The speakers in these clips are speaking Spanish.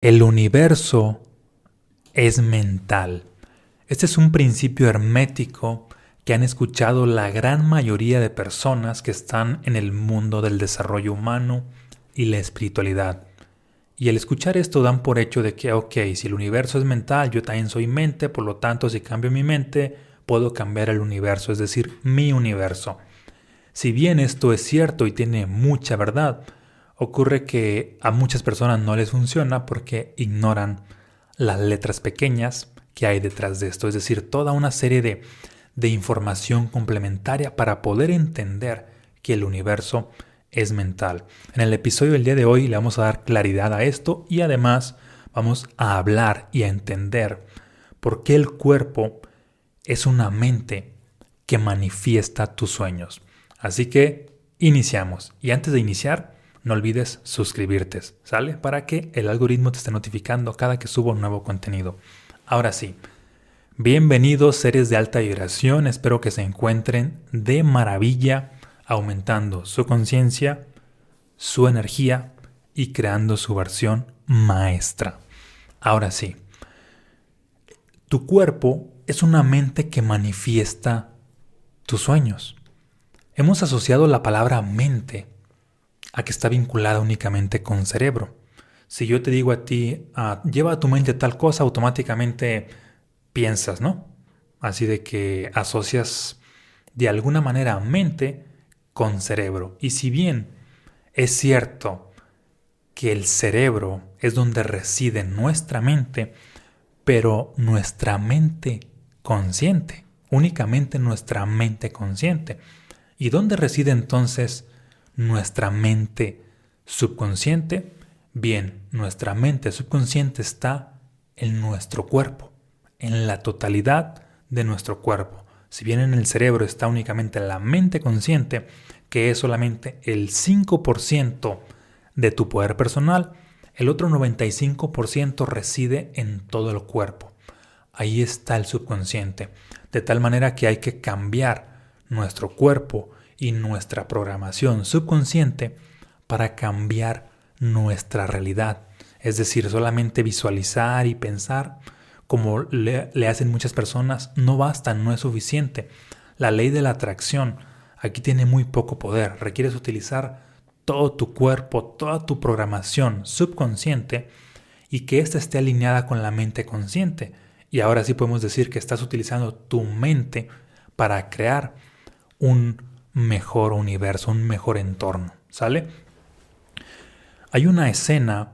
El universo es mental. Este es un principio hermético que han escuchado la gran mayoría de personas que están en el mundo del desarrollo humano y la espiritualidad. Y al escuchar esto dan por hecho de que, ok, si el universo es mental, yo también soy mente, por lo tanto si cambio mi mente, puedo cambiar el universo, es decir, mi universo. Si bien esto es cierto y tiene mucha verdad, ocurre que a muchas personas no les funciona porque ignoran las letras pequeñas que hay detrás de esto, es decir, toda una serie de, de información complementaria para poder entender que el universo es mental. En el episodio del día de hoy le vamos a dar claridad a esto y además vamos a hablar y a entender por qué el cuerpo es una mente que manifiesta tus sueños. Así que iniciamos. Y antes de iniciar, no olvides suscribirte, ¿sale? Para que el algoritmo te esté notificando cada que subo un nuevo contenido. Ahora sí, bienvenidos seres de alta vibración, espero que se encuentren de maravilla, aumentando su conciencia, su energía y creando su versión maestra. Ahora sí, tu cuerpo es una mente que manifiesta tus sueños. Hemos asociado la palabra mente a que está vinculada únicamente con cerebro. Si yo te digo a ti, ah, lleva a tu mente tal cosa, automáticamente piensas, ¿no? Así de que asocias de alguna manera mente con cerebro. Y si bien es cierto que el cerebro es donde reside nuestra mente, pero nuestra mente consciente, únicamente nuestra mente consciente. ¿Y dónde reside entonces nuestra mente subconsciente? Bien, nuestra mente subconsciente está en nuestro cuerpo, en la totalidad de nuestro cuerpo. Si bien en el cerebro está únicamente la mente consciente, que es solamente el 5% de tu poder personal, el otro 95% reside en todo el cuerpo. Ahí está el subconsciente. De tal manera que hay que cambiar nuestro cuerpo y nuestra programación subconsciente para cambiar nuestra realidad. Es decir, solamente visualizar y pensar como le, hacen muchas personas no basta, no es suficiente. La ley de la atracción aquí tiene muy poco poder. Requieres utilizar todo tu cuerpo, toda tu programación subconsciente y que ésta esté alineada con la mente consciente. Y ahora sí podemos decir que estás utilizando tu mente para crear un mejor universo, un mejor entorno. ¿Sale? Hay una escena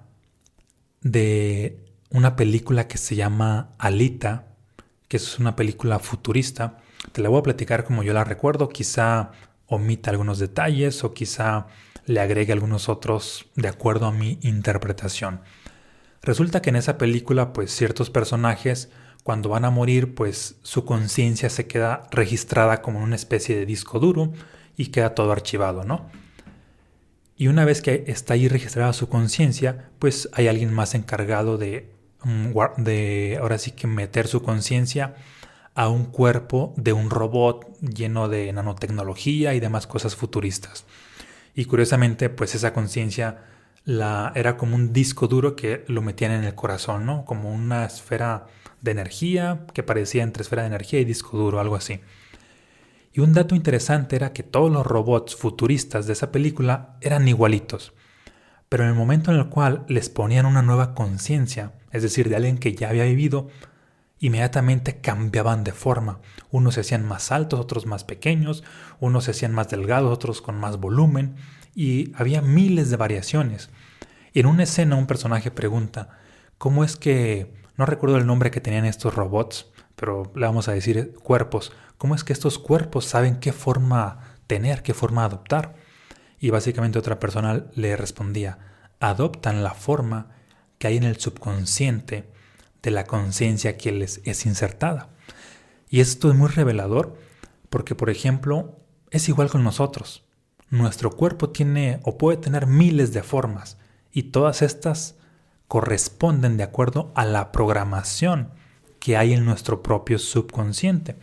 de una película que se llama Alita, que es una película futurista. Te la voy a platicar como yo la recuerdo, quizá omita algunos detalles o quizá le agregue algunos otros de acuerdo a mi interpretación. Resulta que en esa película, pues ciertos personajes, cuando van a morir, pues su conciencia se queda registrada como una especie de disco duro y queda todo archivado, ¿no? Y una vez que está ahí registrada su conciencia, pues hay alguien más encargado de, mm, de, ahora sí que meter su conciencia a un cuerpo de un robot lleno de nanotecnología y demás cosas futuristas. Y curiosamente, pues esa conciencia la, era como un disco duro que lo metían en el corazón, ¿no? Como una esfera de energía que parecía entre esfera de energía y disco duro, algo así. Y un dato interesante era que todos los robots futuristas de esa película eran igualitos. Pero en el momento en el cual les ponían una nueva conciencia, es decir, de alguien que ya había vivido, inmediatamente cambiaban de forma. Unos se hacían más altos, otros más pequeños, unos se hacían más delgados, otros con más volumen, y había miles de variaciones. Y en una escena un personaje pregunta, ¿cómo es que... no recuerdo el nombre que tenían estos robots, pero le vamos a decir cuerpos, ¿Cómo es que estos cuerpos saben qué forma tener, qué forma adoptar? Y básicamente otra persona le respondía, adoptan la forma que hay en el subconsciente de la conciencia que les es insertada. Y esto es muy revelador porque, por ejemplo, es igual con nosotros. Nuestro cuerpo tiene o puede tener miles de formas y todas estas corresponden de acuerdo a la programación que hay en nuestro propio subconsciente.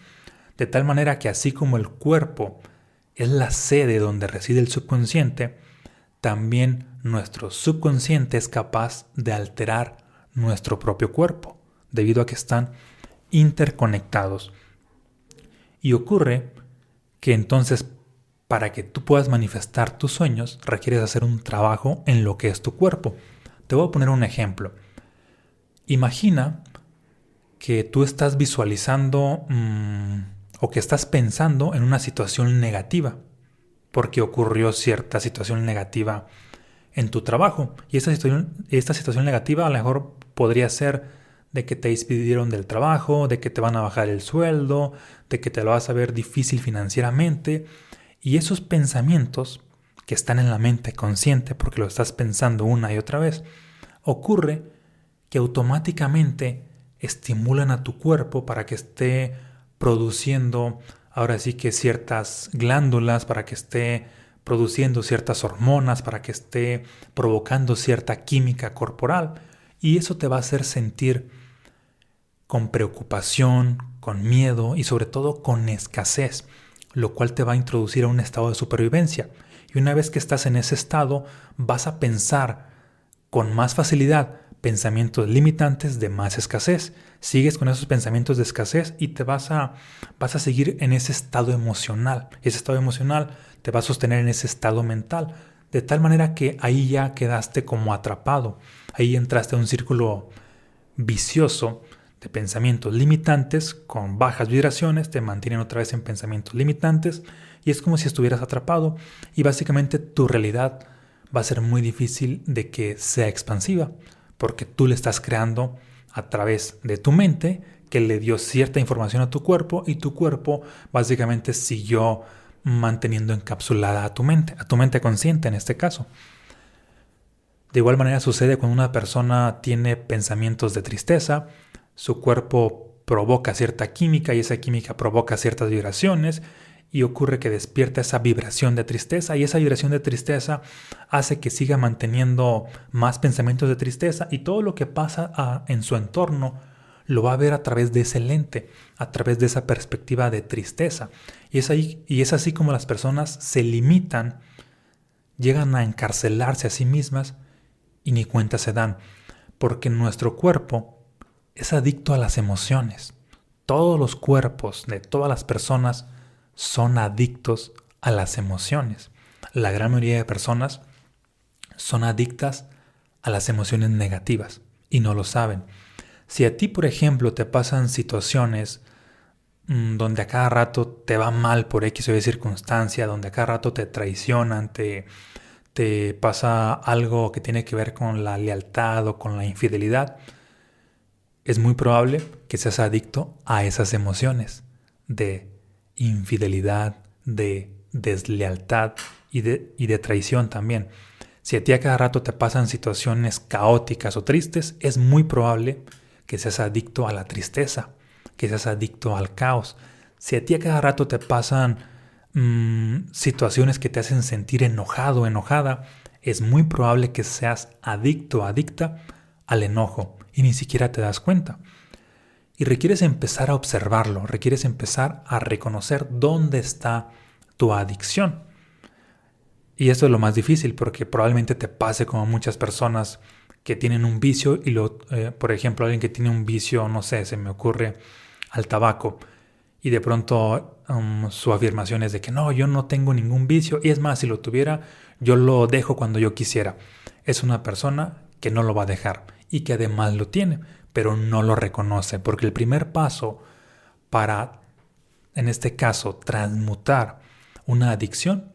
De tal manera que así como el cuerpo es la sede donde reside el subconsciente, también nuestro subconsciente es capaz de alterar nuestro propio cuerpo, debido a que están interconectados. Y ocurre que entonces para que tú puedas manifestar tus sueños requieres hacer un trabajo en lo que es tu cuerpo. Te voy a poner un ejemplo. Imagina que tú estás visualizando mm, o que estás pensando en una situación negativa, porque ocurrió cierta situación negativa en tu trabajo. Y esta situación, esta situación negativa a lo mejor podría ser de que te despidieron del trabajo, de que te van a bajar el sueldo, de que te lo vas a ver difícil financieramente. Y esos pensamientos que están en la mente consciente, porque lo estás pensando una y otra vez, ocurre que automáticamente estimulan a tu cuerpo para que esté produciendo ahora sí que ciertas glándulas, para que esté produciendo ciertas hormonas, para que esté provocando cierta química corporal. Y eso te va a hacer sentir con preocupación, con miedo y sobre todo con escasez, lo cual te va a introducir a un estado de supervivencia. Y una vez que estás en ese estado, vas a pensar con más facilidad pensamientos limitantes de más escasez. Sigues con esos pensamientos de escasez y te vas a, vas a seguir en ese estado emocional. Ese estado emocional te va a sostener en ese estado mental. De tal manera que ahí ya quedaste como atrapado. Ahí entraste a un círculo vicioso de pensamientos limitantes con bajas vibraciones, te mantienen otra vez en pensamientos limitantes y es como si estuvieras atrapado y básicamente tu realidad va a ser muy difícil de que sea expansiva porque tú le estás creando a través de tu mente que le dio cierta información a tu cuerpo y tu cuerpo básicamente siguió manteniendo encapsulada a tu mente, a tu mente consciente en este caso. De igual manera sucede cuando una persona tiene pensamientos de tristeza, su cuerpo provoca cierta química y esa química provoca ciertas vibraciones y ocurre que despierta esa vibración de tristeza y esa vibración de tristeza hace que siga manteniendo más pensamientos de tristeza y todo lo que pasa en su entorno lo va a ver a través de ese lente, a través de esa perspectiva de tristeza. Y es, ahí, y es así como las personas se limitan, llegan a encarcelarse a sí mismas y ni cuenta se dan, porque nuestro cuerpo es adicto a las emociones. Todos los cuerpos de todas las personas son adictos a las emociones. La gran mayoría de personas son adictas a las emociones negativas y no lo saben. Si a ti, por ejemplo, te pasan situaciones mm, donde a cada rato te va mal por X o Y circunstancia, donde a cada rato te traicionan, te, te pasa algo que tiene que ver con la lealtad o con la infidelidad, es muy probable que seas adicto a esas emociones de infidelidad, de deslealtad y de, y de traición también. Si a ti a cada rato te pasan situaciones caóticas o tristes, es muy probable que seas adicto a la tristeza, que seas adicto al caos. Si a ti a cada rato te pasan mm, situaciones que te hacen sentir enojado, enojada, es muy probable que seas adicto, adicta al enojo y ni siquiera te das cuenta. Y requieres empezar a observarlo, requieres empezar a reconocer dónde está tu adicción. Y esto es lo más difícil porque probablemente te pase como muchas personas que tienen un vicio y lo, eh, por ejemplo, alguien que tiene un vicio, no sé, se me ocurre al tabaco y de pronto um, su afirmación es de que no, yo no tengo ningún vicio y es más, si lo tuviera, yo lo dejo cuando yo quisiera. Es una persona que no lo va a dejar y que además lo tiene pero no lo reconoce, porque el primer paso para, en este caso, transmutar una adicción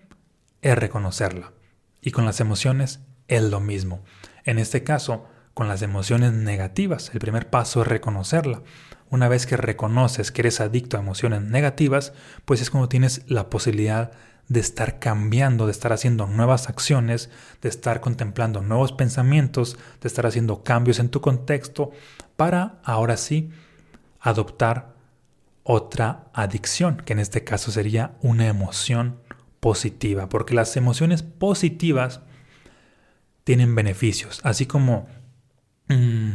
es reconocerla. Y con las emociones es lo mismo. En este caso, con las emociones negativas, el primer paso es reconocerla. Una vez que reconoces que eres adicto a emociones negativas, pues es cuando tienes la posibilidad de estar cambiando, de estar haciendo nuevas acciones, de estar contemplando nuevos pensamientos, de estar haciendo cambios en tu contexto para ahora sí adoptar otra adicción, que en este caso sería una emoción positiva, porque las emociones positivas tienen beneficios, así como mm,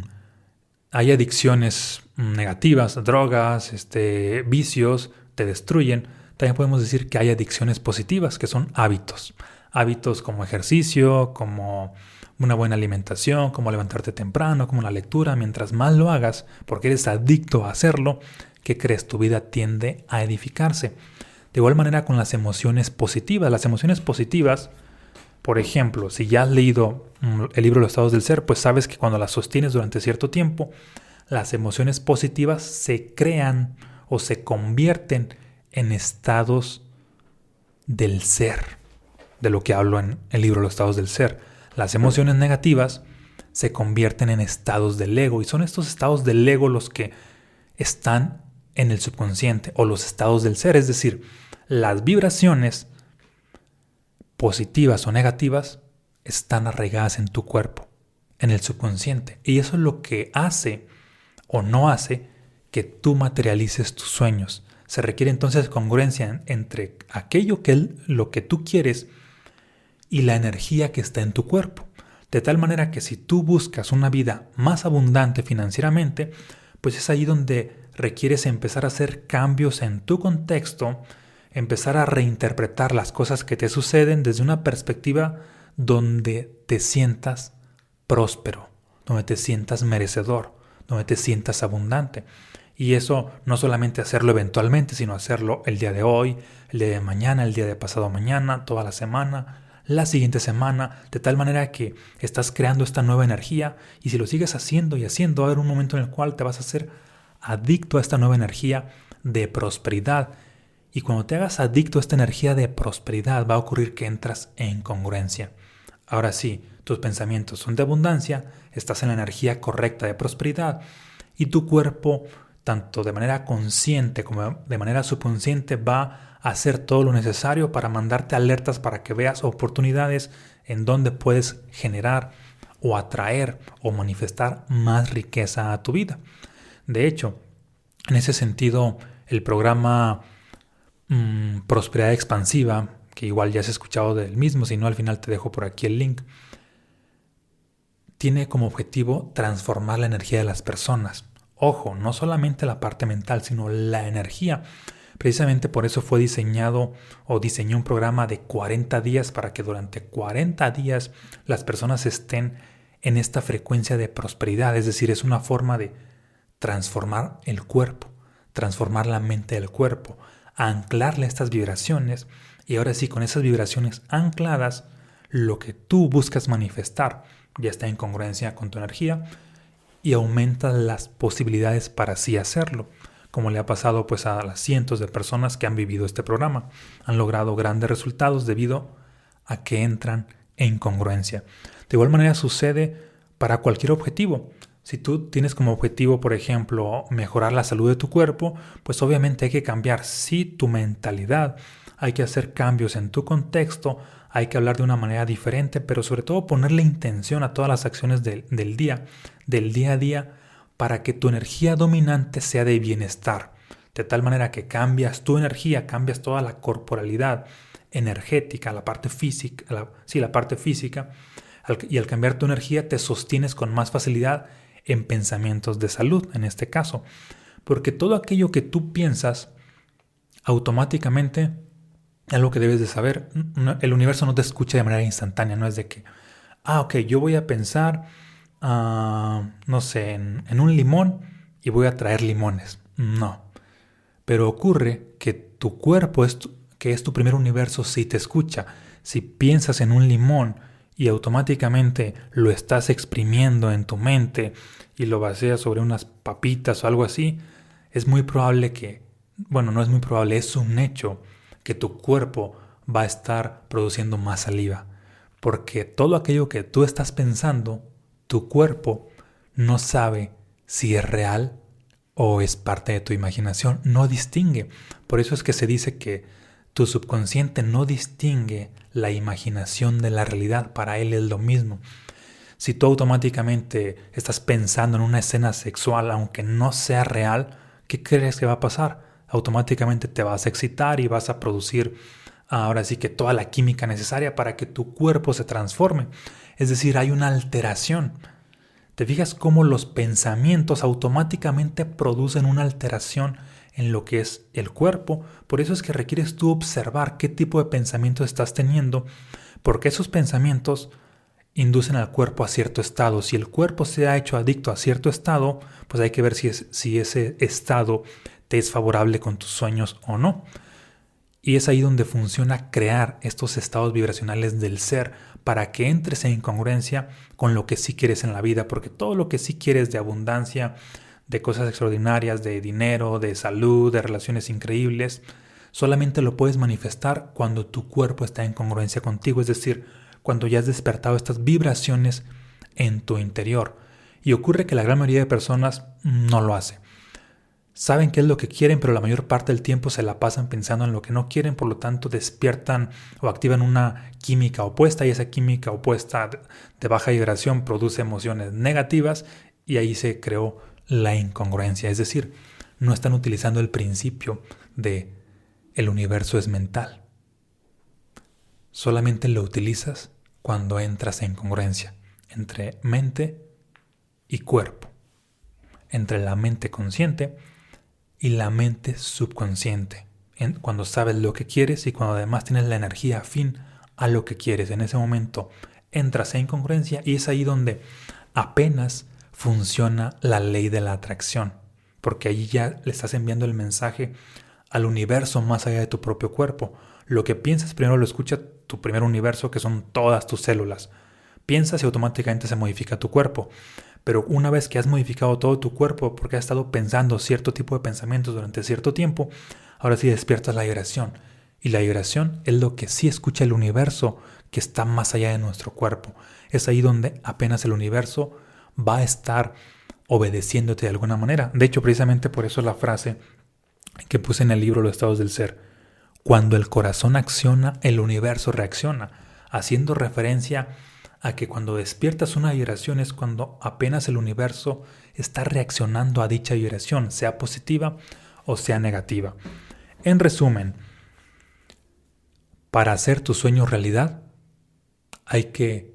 hay adicciones negativas, drogas, este, vicios, te destruyen, también podemos decir que hay adicciones positivas, que son hábitos. Hábitos como ejercicio, como una buena alimentación, como levantarte temprano, como la lectura, mientras más lo hagas, porque eres adicto a hacerlo, ¿qué crees? Tu vida tiende a edificarse. De igual manera con las emociones positivas. Las emociones positivas, por ejemplo, si ya has leído mm, el libro Los estados del ser, pues sabes que cuando las sostienes durante cierto tiempo, las emociones positivas se crean o se convierten en estados del ser, de lo que hablo en el libro Los estados del ser. Las emociones negativas se convierten en estados del ego y son estos estados del ego los que están en el subconsciente o los estados del ser, es decir, las vibraciones positivas o negativas están arraigadas en tu cuerpo, en el subconsciente. Y eso es lo que hace o no hace que tú materialices tus sueños. Se requiere entonces congruencia entre aquello que lo que tú quieres y la energía que está en tu cuerpo. De tal manera que si tú buscas una vida más abundante financieramente, pues es ahí donde requieres empezar a hacer cambios en tu contexto, empezar a reinterpretar las cosas que te suceden desde una perspectiva donde te sientas próspero, donde te sientas merecedor, donde te sientas abundante. Y eso no solamente hacerlo eventualmente, sino hacerlo el día de hoy, el día de mañana, el día de pasado mañana, toda la semana, la siguiente semana, de tal manera que estás creando esta nueva energía y si lo sigues haciendo y haciendo, va a haber un momento en el cual te vas a hacer adicto a esta nueva energía de prosperidad. Y cuando te hagas adicto a esta energía de prosperidad, va a ocurrir que entras en congruencia. Ahora sí, tus pensamientos son de abundancia, estás en la energía correcta de prosperidad y tu cuerpo, tanto de manera consciente como de manera subconsciente, va a hacer todo lo necesario para mandarte alertas para que veas oportunidades en donde puedes generar o atraer o manifestar más riqueza a tu vida. De hecho, en ese sentido, el programa mm, Prosperidad Expansiva, que igual ya has escuchado del mismo, si no al final te dejo por aquí el link, tiene como objetivo transformar la energía de las personas. Ojo, no solamente la parte mental, sino la energía. Precisamente por eso fue diseñado o diseñó un programa de 40 días para que durante 40 días las personas estén en esta frecuencia de prosperidad. Es decir, es una forma de transformar el cuerpo, transformar la mente del cuerpo, anclarle estas vibraciones y ahora sí, con esas vibraciones ancladas, lo que tú buscas manifestar ya está en congruencia con tu energía y aumenta las posibilidades para así hacerlo, como le ha pasado pues a las cientos de personas que han vivido este programa. Han logrado grandes resultados debido a que entran en congruencia. De igual manera sucede para cualquier objetivo. Si tú tienes como objetivo, por ejemplo, mejorar la salud de tu cuerpo, pues obviamente hay que cambiar, sí, tu mentalidad, hay que hacer cambios en tu contexto, hay que hablar de una manera diferente, pero sobre todo ponerle intención a todas las acciones del, del día, del día a día, para que tu energía dominante sea de bienestar, de tal manera que cambias tu energía, cambias toda la corporalidad energética, la parte física, la, sí, la parte física, y al cambiar tu energía te sostienes con más facilidad en pensamientos de salud, en este caso. Porque todo aquello que tú piensas, automáticamente, lo que debes de saber. El universo no te escucha de manera instantánea, no es de que, ah, ok, yo voy a pensar, uh, no sé, en, un limón y voy a traer limones. No. Pero ocurre que tu cuerpo, es que es tu primer universo, si te escucha. Si piensas en un limón, y automáticamente lo estás exprimiendo en tu mente y lo vacías sobre unas papitas o algo así, es muy probable que, bueno, no es muy probable, es un hecho que tu cuerpo va a estar produciendo más saliva. Porque todo aquello que tú estás pensando, tu cuerpo no sabe si es real o es parte de tu imaginación, no distingue. Por eso es que se dice que tu subconsciente no distingue la imaginación de la realidad, para él es lo mismo. Si tú automáticamente estás pensando en una escena sexual, aunque no sea real, ¿qué crees que va a pasar? Automáticamente te vas a excitar y vas a producir ahora sí que toda la química necesaria para que tu cuerpo se transforme. Es decir, hay una alteración. ¿Te fijas cómo los pensamientos automáticamente producen una alteración en lo que es el cuerpo. Por eso es que requieres tú observar qué tipo de pensamientos estás teniendo, porque esos pensamientos inducen al cuerpo a cierto estado. Si el cuerpo se ha hecho adicto a cierto estado, pues hay que ver si, es, si ese estado te es favorable con tus sueños o no. Y es ahí donde funciona crear estos estados vibracionales del ser para que entres en incongruencia con lo que sí quieres en la vida, porque todo lo que sí quieres de abundancia, de cosas extraordinarias, de dinero, de salud, de relaciones increíbles, solamente lo puedes manifestar cuando tu cuerpo está en congruencia contigo, es decir, cuando ya has despertado estas vibraciones en tu interior. Y ocurre que la gran mayoría de personas no lo hace. Saben qué es lo que quieren, pero la mayor parte del tiempo se la pasan pensando en lo que no quieren, por lo tanto despiertan o activan una química opuesta y esa química opuesta de baja vibración produce emociones negativas y ahí se creó la incongruencia, es decir, no están utilizando el principio de el universo es mental. Solamente lo utilizas cuando entras en congruencia entre mente y cuerpo, entre la mente consciente y la mente subconsciente, cuando sabes lo que quieres y cuando además tienes la energía afín a lo que quieres. En ese momento entras en congruencia y es ahí donde apenas funciona la ley de la atracción, porque allí ya le estás enviando el mensaje al universo más allá de tu propio cuerpo. Lo que piensas primero lo escucha tu primer universo, que son todas tus células. Piensas y automáticamente se modifica tu cuerpo. Pero una vez que has modificado todo tu cuerpo porque has estado pensando cierto tipo de pensamientos durante cierto tiempo, ahora sí despiertas la vibración. Y la vibración es lo que sí escucha el universo que está más allá de nuestro cuerpo. Es ahí donde apenas el universo va a estar obedeciéndote de alguna manera. De hecho, precisamente por eso la frase que puse en el libro Los estados del ser. Cuando el corazón acciona, el universo reacciona, haciendo referencia a que cuando despiertas una vibración es cuando apenas el universo está reaccionando a dicha vibración, sea positiva o sea negativa. En resumen, para hacer tu sueño realidad, hay que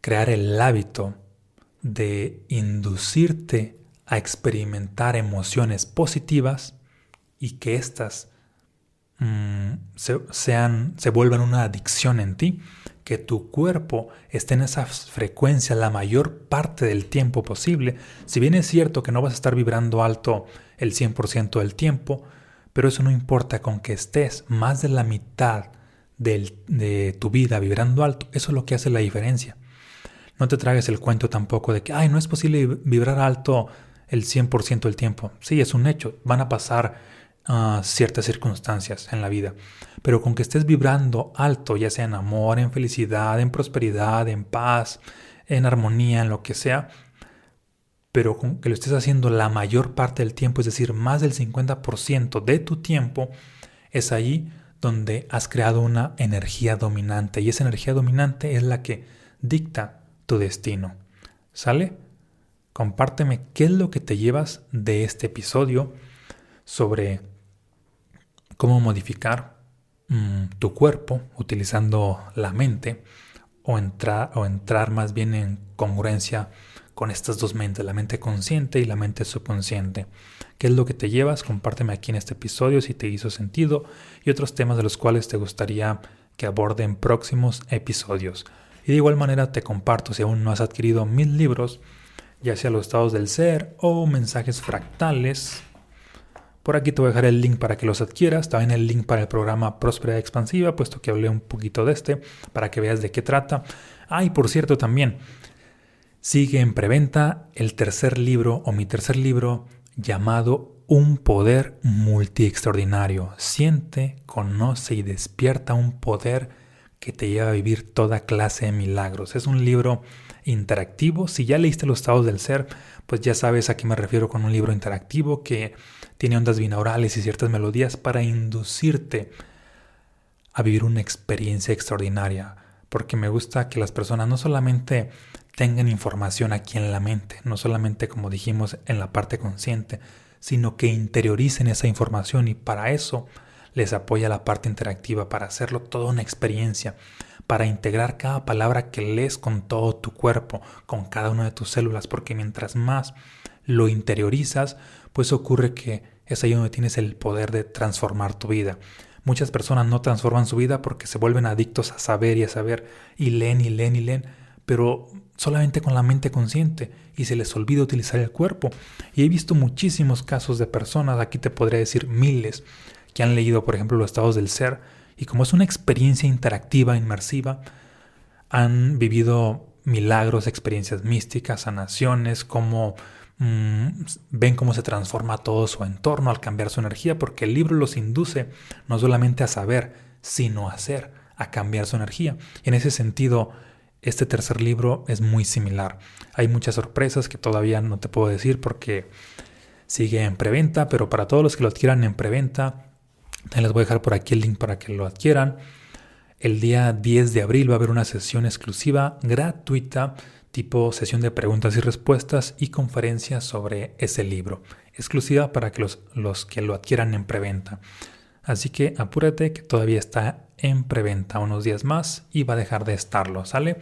crear el hábito de inducirte a experimentar emociones positivas y que éstas mm, se, sean, se vuelvan una adicción en ti, que tu cuerpo esté en esa frecuencia la mayor parte del tiempo posible. Si bien es cierto que no vas a estar vibrando alto el 100% del tiempo, pero eso no importa, con que estés más de la mitad de tu vida vibrando alto, eso es lo que hace la diferencia. No te tragues el cuento tampoco de que, ay, no es posible vibrar alto el 100% del tiempo. Sí, es un hecho. Van a pasar ciertas circunstancias en la vida. Pero con que estés vibrando alto, ya sea en amor, en felicidad, en prosperidad, en paz, en armonía, en lo que sea, pero con que lo estés haciendo la mayor parte del tiempo, es decir, más del 50% de tu tiempo, es ahí donde has creado una energía dominante. Y esa energía dominante es la que dicta tu destino. ¿Sale? Compárteme qué es lo que te llevas de este episodio sobre cómo modificar mm, tu cuerpo utilizando la mente o entrar, o entrar más bien en congruencia con estas dos mentes, la mente consciente y la mente subconsciente. ¿Qué es lo que te llevas? Compárteme aquí en este episodio si te hizo sentido y otros temas de los cuales te gustaría que aborde en próximos episodios. Y de igual manera te comparto si aún no has adquirido mis libros, ya sea los estados del ser o mensajes fractales, por aquí te voy a dejar el link para que los adquieras, también el link para el programa Próspera Expansiva, puesto que hablé un poquito de este, para que veas de qué trata. Ah, y por cierto también, sigue en preventa el tercer libro o mi tercer libro llamado Un poder multi extraordinario. Siente, conoce y despierta un poder que te lleva a vivir toda clase de milagros. Es un libro interactivo. Si ya leíste los estados del ser, pues ya sabes a qué me refiero con un libro interactivo que tiene ondas binaurales y ciertas melodías para inducirte a vivir una experiencia extraordinaria. Porque me gusta que las personas no solamente tengan información aquí en la mente, no solamente como dijimos en la parte consciente, sino que interioricen esa información y para eso les apoya la parte interactiva, para hacerlo toda una experiencia para integrar cada palabra que lees con todo tu cuerpo, con cada una de tus células, porque mientras más lo interiorizas, pues ocurre que es ahí donde tienes el poder de transformar tu vida. Muchas personas no transforman su vida porque se vuelven adictos a saber y a saber y leen y leen y leen, pero solamente con la mente consciente y se les olvida utilizar el cuerpo. Y he visto muchísimos casos de personas, aquí te podría decir miles, que han leído, por ejemplo, los estados del ser y como es una experiencia interactiva, inmersiva, han vivido milagros, experiencias místicas, sanaciones, cómo mm, ven cómo se transforma todo su entorno al cambiar su energía, porque el libro los induce no solamente a saber, sino a hacer, a cambiar su energía. Y en ese sentido, este tercer libro es muy similar. Hay muchas sorpresas que todavía no te puedo decir porque sigue en preventa, pero para todos los que lo adquieran en preventa, les voy a dejar por aquí el link para que lo adquieran. El día 10 de abril va a haber una sesión exclusiva gratuita, tipo sesión de preguntas y respuestas y conferencias sobre ese libro, exclusiva para que los, los que lo adquieran en preventa. Así que apúrate que todavía está en preventa unos días más y va a dejar de estarlo, ¿sale?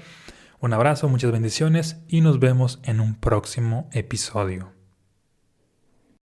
Un abrazo, muchas bendiciones y nos vemos en un próximo episodio.